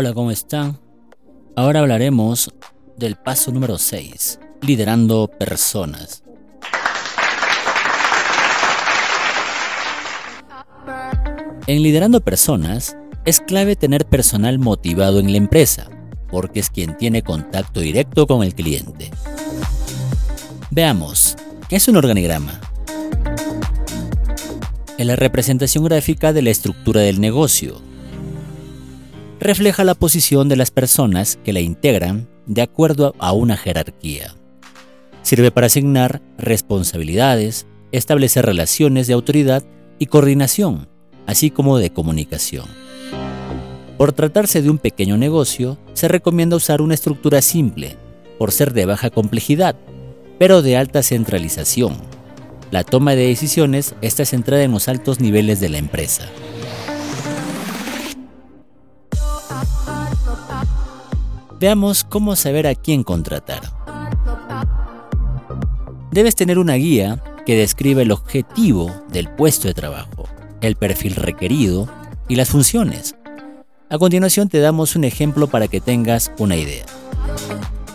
Hola, ¿cómo están? Ahora hablaremos del paso número 6, liderando personas. En liderando personas, es clave tener personal motivado en la empresa, porque es quien tiene contacto directo con el cliente. Veamos, ¿qué es un organigrama? Es la representación gráfica de la estructura del negocio. Refleja la posición de las personas que la integran de acuerdo a una jerarquía. Sirve para asignar responsabilidades, establecer relaciones de autoridad y coordinación, así como de comunicación. Por tratarse de un pequeño negocio, se recomienda usar una estructura simple, por ser de baja complejidad, pero de alta centralización. La toma de decisiones está centrada en los altos niveles de la empresa. Veamos cómo saber a quién contratar. Debes tener una guía que describe el objetivo del puesto de trabajo, el perfil requerido y las funciones. A continuación te damos un ejemplo para que tengas una idea.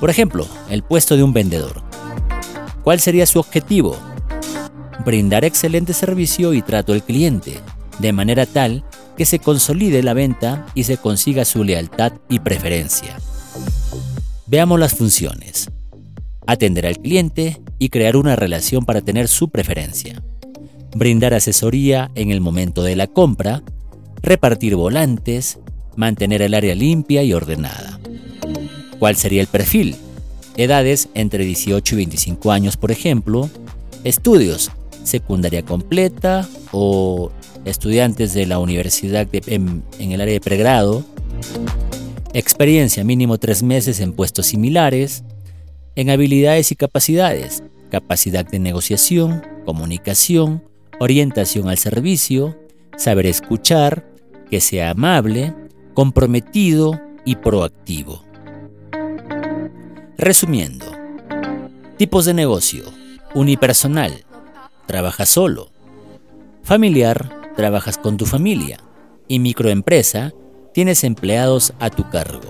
Por ejemplo, el puesto de un vendedor. ¿Cuál sería su objetivo? Brindar excelente servicio y trato al cliente, de manera tal que se consolide la venta y se consiga su lealtad y preferencia. Veamos las funciones. Atender al cliente y crear una relación para tener su preferencia. Brindar asesoría en el momento de la compra. Repartir volantes. Mantener el área limpia y ordenada. ¿Cuál sería el perfil? Edades entre 18 y 25 años, por ejemplo. Estudios, secundaria completa o estudiantes de la universidad en, en el área de pregrado. Experiencia mínimo tres meses en puestos similares. En habilidades y capacidades. Capacidad de negociación, comunicación, orientación al servicio, saber escuchar, que sea amable, comprometido y proactivo. Resumiendo, tipos de negocio, unipersonal, trabajas solo, familiar, trabajas con tu familia, y microempresa, tienes empleados a tu cargo.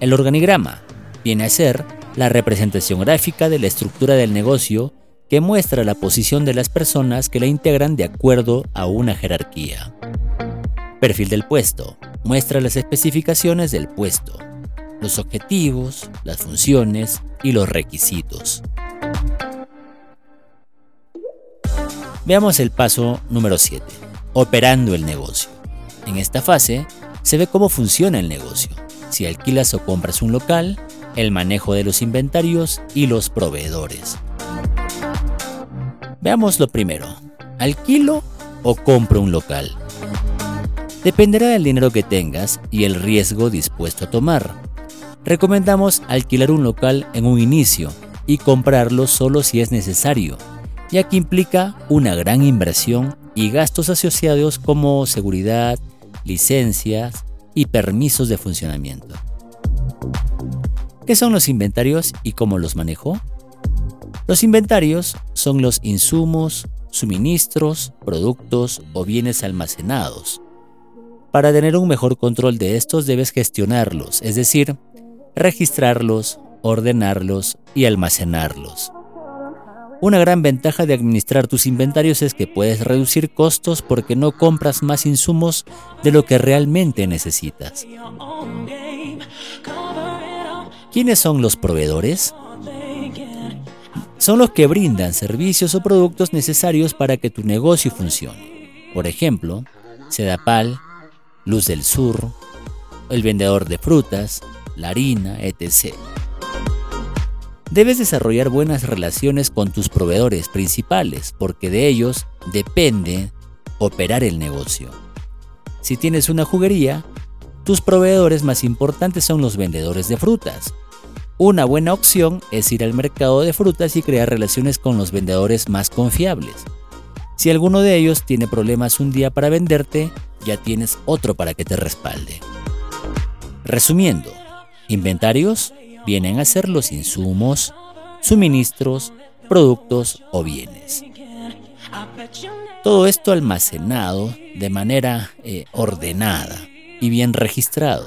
El organigrama viene a ser la representación gráfica de la estructura del negocio que muestra la posición de las personas que la integran de acuerdo a una jerarquía. Perfil del puesto muestra las especificaciones del puesto los objetivos, las funciones y los requisitos. Veamos el paso número 7, operando el negocio. En esta fase se ve cómo funciona el negocio, si alquilas o compras un local, el manejo de los inventarios y los proveedores. Veamos lo primero, ¿alquilo o compro un local? Dependerá del dinero que tengas y el riesgo dispuesto a tomar recomendamos alquilar un local en un inicio y comprarlo solo si es necesario, ya que implica una gran inversión y gastos asociados como seguridad, licencias y permisos de funcionamiento. ¿Qué son los inventarios y cómo los manejo? Los inventarios son los insumos, suministros, productos o bienes almacenados. Para tener un mejor control de estos debes gestionarlos, es decir, registrarlos, ordenarlos y almacenarlos. Una gran ventaja de administrar tus inventarios es que puedes reducir costos porque no compras más insumos de lo que realmente necesitas. ¿Quiénes son los proveedores? Son los que brindan servicios o productos necesarios para que tu negocio funcione. Por ejemplo, Sedapal, Luz del Sur, el vendedor de frutas, la harina, etc. Debes desarrollar buenas relaciones con tus proveedores principales porque de ellos depende operar el negocio. Si tienes una juguería, tus proveedores más importantes son los vendedores de frutas. Una buena opción es ir al mercado de frutas y crear relaciones con los vendedores más confiables. Si alguno de ellos tiene problemas un día para venderte, ya tienes otro para que te respalde. Resumiendo, Inventarios vienen a ser los insumos, suministros, productos o bienes. Todo esto almacenado de manera eh, ordenada y bien registrado.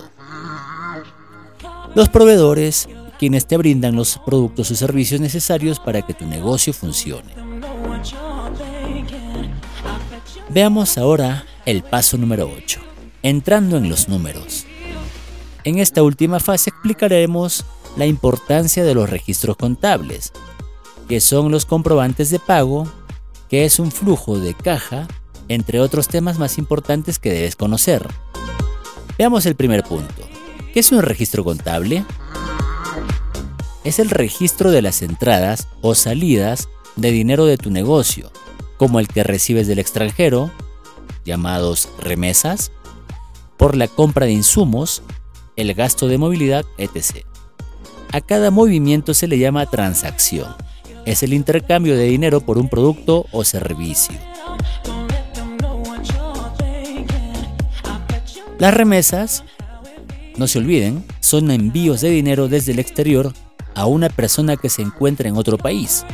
Los proveedores, quienes te brindan los productos o servicios necesarios para que tu negocio funcione. Veamos ahora el paso número 8, entrando en los números. En esta última fase explicaremos la importancia de los registros contables, que son los comprobantes de pago, que es un flujo de caja, entre otros temas más importantes que debes conocer. Veamos el primer punto. ¿Qué es un registro contable? Es el registro de las entradas o salidas de dinero de tu negocio, como el que recibes del extranjero, llamados remesas, por la compra de insumos, el gasto de movilidad, etc. A cada movimiento se le llama transacción. Es el intercambio de dinero por un producto o servicio. Las remesas, no se olviden, son envíos de dinero desde el exterior a una persona que se encuentra en otro país.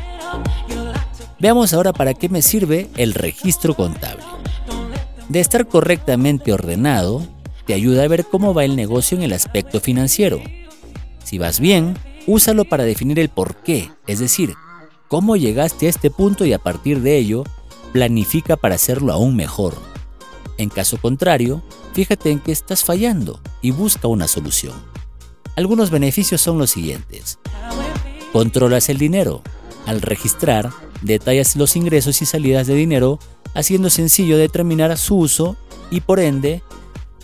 Veamos ahora para qué me sirve el registro contable. De estar correctamente ordenado, te ayuda a ver cómo va el negocio en el aspecto financiero. Si vas bien, úsalo para definir el por qué, es decir, cómo llegaste a este punto y a partir de ello, planifica para hacerlo aún mejor. En caso contrario, fíjate en qué estás fallando y busca una solución. Algunos beneficios son los siguientes. Controlas el dinero. Al registrar, detallas los ingresos y salidas de dinero, haciendo sencillo determinar su uso y por ende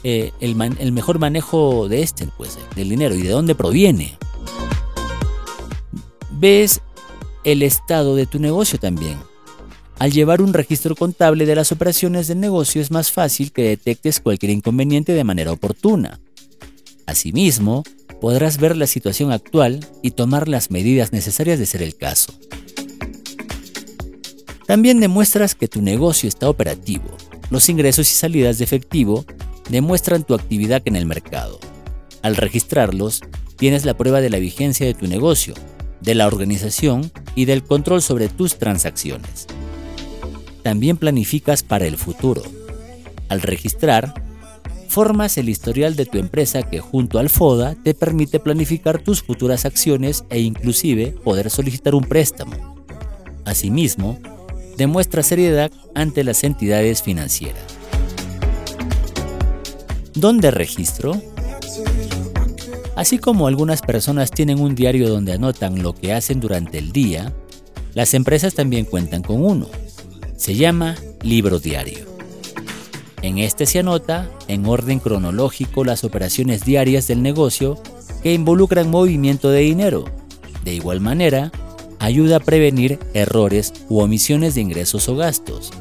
eh, el, el, mejor manejo de este, pues, del dinero y de dónde proviene. Ves el estado de tu negocio también. Al llevar un registro contable de las operaciones del negocio es más fácil que detectes cualquier inconveniente de manera oportuna. Asimismo, podrás ver la situación actual y tomar las medidas necesarias de ser el caso. También demuestras que tu negocio está operativo. Los ingresos y salidas de efectivo demuestran tu actividad en el mercado. Al registrarlos, tienes la prueba de la vigencia de tu negocio, de la organización y del control sobre tus transacciones. También planificas para el futuro. Al registrar, formas el historial de tu empresa que junto al FODA te permite planificar tus futuras acciones e inclusive poder solicitar un préstamo. Asimismo, demuestra seriedad ante las entidades financieras. ¿Dónde registro? Así como algunas personas tienen un diario donde anotan lo que hacen durante el día, las empresas también cuentan con uno. Se llama libro diario. En este se anota, en orden cronológico, las operaciones diarias del negocio que involucran movimiento de dinero. De igual manera, ayuda a prevenir errores u omisiones de ingresos o gastos.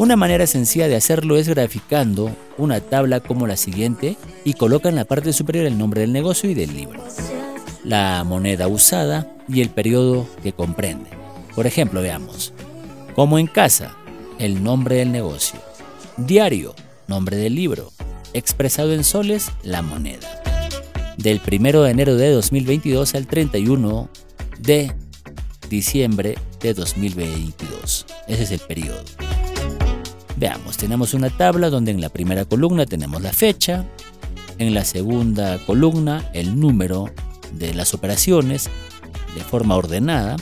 Una manera sencilla de hacerlo es graficando una tabla como la siguiente y coloca en la parte superior el nombre del negocio y del libro, la moneda usada y el periodo que comprende. Por ejemplo, veamos, como en casa, el nombre del negocio, diario, nombre del libro, expresado en soles, la moneda. Del 1 de enero de 2022 al 31 de diciembre de 2022. Ese es el periodo. Veamos, tenemos una tabla donde en la primera columna tenemos la fecha, en la segunda columna el número de las operaciones de forma ordenada,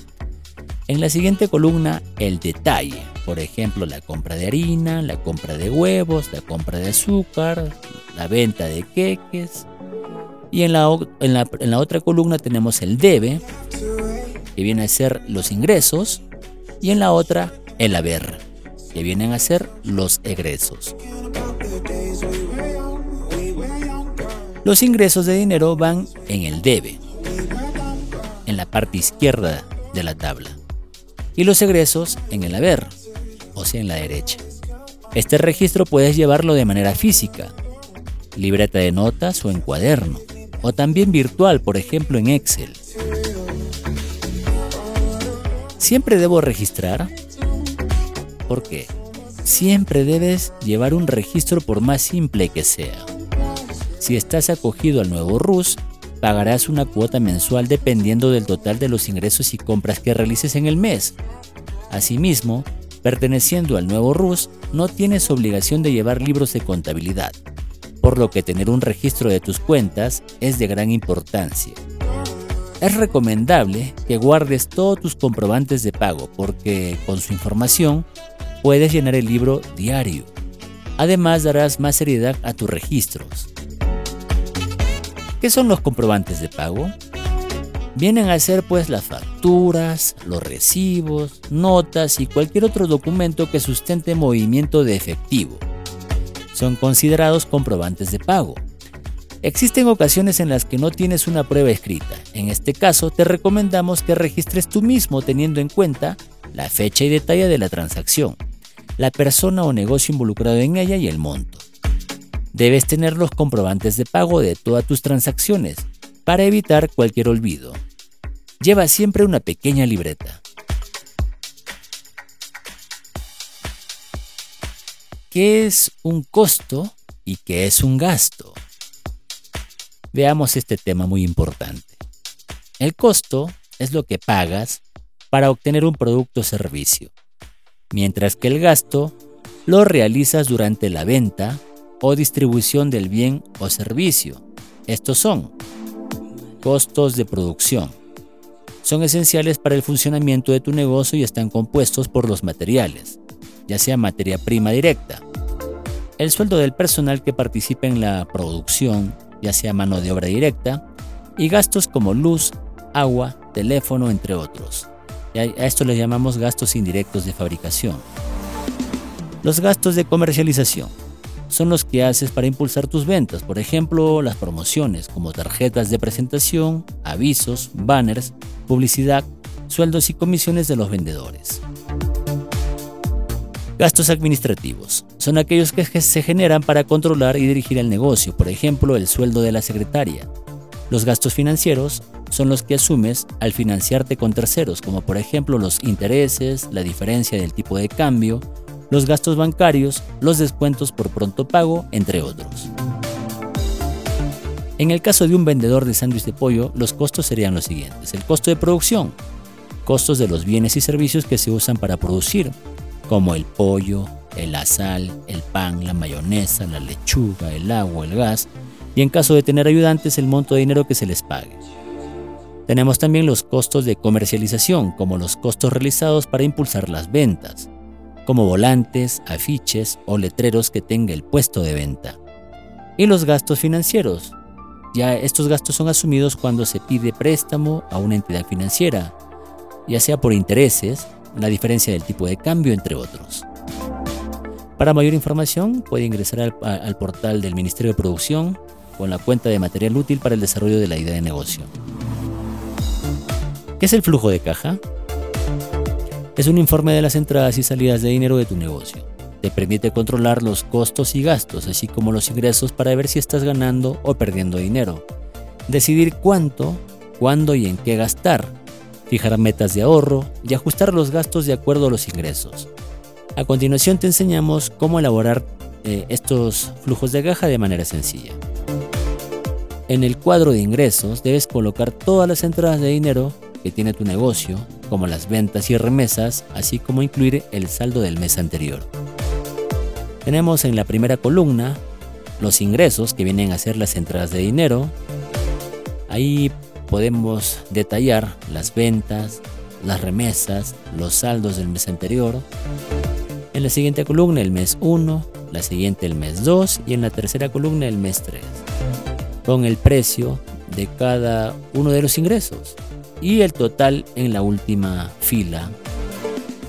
en la siguiente columna el detalle, por ejemplo la compra de harina, la compra de huevos, la compra de azúcar, la venta de queques, y en la, en la, en la otra columna tenemos el debe, que viene a ser los ingresos, y en la otra el haber que vienen a ser los egresos. Los ingresos de dinero van en el debe, en la parte izquierda de la tabla, y los egresos en el haber, o sea, en la derecha. Este registro puedes llevarlo de manera física, libreta de notas o en cuaderno, o también virtual, por ejemplo en Excel. ¿Siempre debo registrar? ¿Por qué? Siempre debes llevar un registro por más simple que sea. Si estás acogido al nuevo RUS, pagarás una cuota mensual dependiendo del total de los ingresos y compras que realices en el mes. Asimismo, perteneciendo al nuevo RUS, no tienes obligación de llevar libros de contabilidad, por lo que tener un registro de tus cuentas es de gran importancia. Es recomendable que guardes todos tus comprobantes de pago porque con su información puedes llenar el libro diario. Además darás más seriedad a tus registros. ¿Qué son los comprobantes de pago? Vienen a ser pues las facturas, los recibos, notas y cualquier otro documento que sustente movimiento de efectivo. Son considerados comprobantes de pago. Existen ocasiones en las que no tienes una prueba escrita. En este caso, te recomendamos que registres tú mismo teniendo en cuenta la fecha y detalle de la transacción, la persona o negocio involucrado en ella y el monto. Debes tener los comprobantes de pago de todas tus transacciones para evitar cualquier olvido. Lleva siempre una pequeña libreta. ¿Qué es un costo y qué es un gasto? Veamos este tema muy importante. El costo es lo que pagas para obtener un producto o servicio, mientras que el gasto lo realizas durante la venta o distribución del bien o servicio. Estos son costos de producción. Son esenciales para el funcionamiento de tu negocio y están compuestos por los materiales, ya sea materia prima directa, el sueldo del personal que participa en la producción, ya sea mano de obra directa, y gastos como luz, agua, teléfono, entre otros. A esto le llamamos gastos indirectos de fabricación. Los gastos de comercialización son los que haces para impulsar tus ventas, por ejemplo, las promociones como tarjetas de presentación, avisos, banners, publicidad, sueldos y comisiones de los vendedores. Gastos administrativos. Son aquellos que se generan para controlar y dirigir el negocio, por ejemplo, el sueldo de la secretaria. Los gastos financieros son los que asumes al financiarte con terceros, como por ejemplo los intereses, la diferencia del tipo de cambio, los gastos bancarios, los descuentos por pronto pago, entre otros. En el caso de un vendedor de sándwich de pollo, los costos serían los siguientes. El costo de producción, costos de los bienes y servicios que se usan para producir, como el pollo, la sal, el pan, la mayonesa, la lechuga, el agua, el gas, y en caso de tener ayudantes el monto de dinero que se les pague. Tenemos también los costos de comercialización, como los costos realizados para impulsar las ventas, como volantes, afiches o letreros que tenga el puesto de venta. Y los gastos financieros. Ya estos gastos son asumidos cuando se pide préstamo a una entidad financiera, ya sea por intereses, la diferencia del tipo de cambio, entre otros. Para mayor información puede ingresar al, al, portal del Ministerio de Producción con la cuenta de material útil para el desarrollo de la idea de negocio. ¿Qué es el flujo de caja? Es un informe de las entradas y salidas de dinero de tu negocio. Te permite controlar los costos y gastos, así como los ingresos para ver si estás ganando o perdiendo dinero. Decidir cuánto, cuándo y en qué gastar. Fijar metas de ahorro y ajustar los gastos de acuerdo a los ingresos. A continuación te enseñamos cómo elaborar eh, estos flujos de caja de manera sencilla. En el cuadro de ingresos debes colocar todas las entradas de dinero que tiene tu negocio, como las ventas y remesas, así como incluir el saldo del mes anterior. Tenemos en la primera columna los ingresos que vienen a ser las entradas de dinero. Ahí podemos detallar las ventas, las remesas, los saldos del mes anterior. En la siguiente columna el mes 1, la siguiente el mes 2 y en la tercera columna el mes 3. Con el precio de cada uno de los ingresos y el total en la última fila,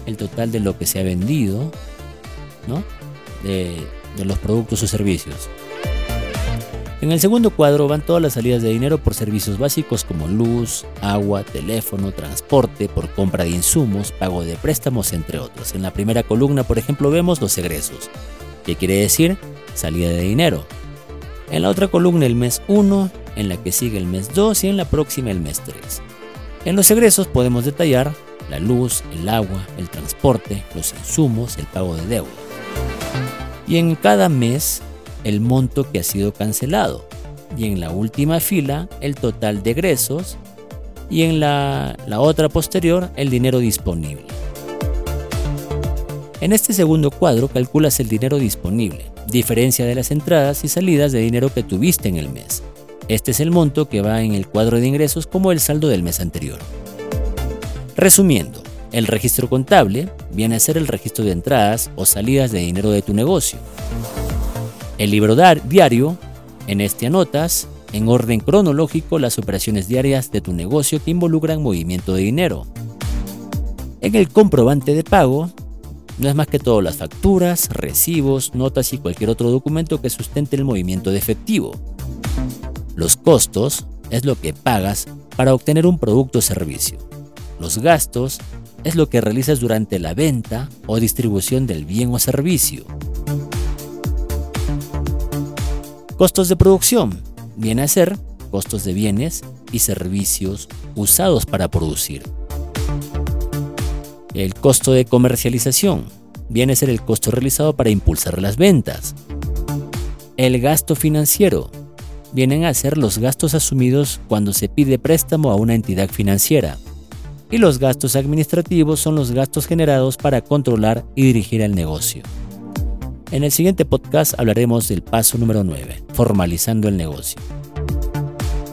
el total de lo que se ha vendido, ¿no? de, de los productos o servicios. En el segundo cuadro van todas las salidas de dinero por servicios básicos como luz, agua, teléfono, transporte, por compra de insumos, pago de préstamos, entre otros. En la primera columna, por ejemplo, vemos los egresos, que quiere decir salida de dinero. En la otra columna el mes 1, en la que sigue el mes 2 y en la próxima el mes 3. En los egresos podemos detallar la luz, el agua, el transporte, los insumos, el pago de deuda. Y en cada mes el monto que ha sido cancelado. Y en la última fila el total de egresos. Y en la, la otra posterior el dinero disponible. En este segundo cuadro calculas el dinero disponible, diferencia de las entradas y salidas de dinero que tuviste en el mes. Este es el monto que va en el cuadro de ingresos como el saldo del mes anterior. Resumiendo, el registro contable viene a ser el registro de entradas o salidas de dinero de tu negocio. El libro diario, en este anotas, en orden cronológico, las operaciones diarias de tu negocio que involucran movimiento de dinero. En el comprobante de pago, no es más que todo las facturas, recibos, notas y cualquier otro documento que sustente el movimiento de efectivo. Los costos es lo que pagas para obtener un producto o servicio. Los gastos es lo que realizas durante la venta o distribución del bien o servicio. Costos de producción viene a ser costos de bienes y servicios usados para producir. El costo de comercialización viene a ser el costo realizado para impulsar las ventas. El gasto financiero vienen a ser los gastos asumidos cuando se pide préstamo a una entidad financiera. Y los gastos administrativos son los gastos generados para controlar y dirigir el negocio. En el siguiente podcast hablaremos del paso número 9, formalizando el negocio.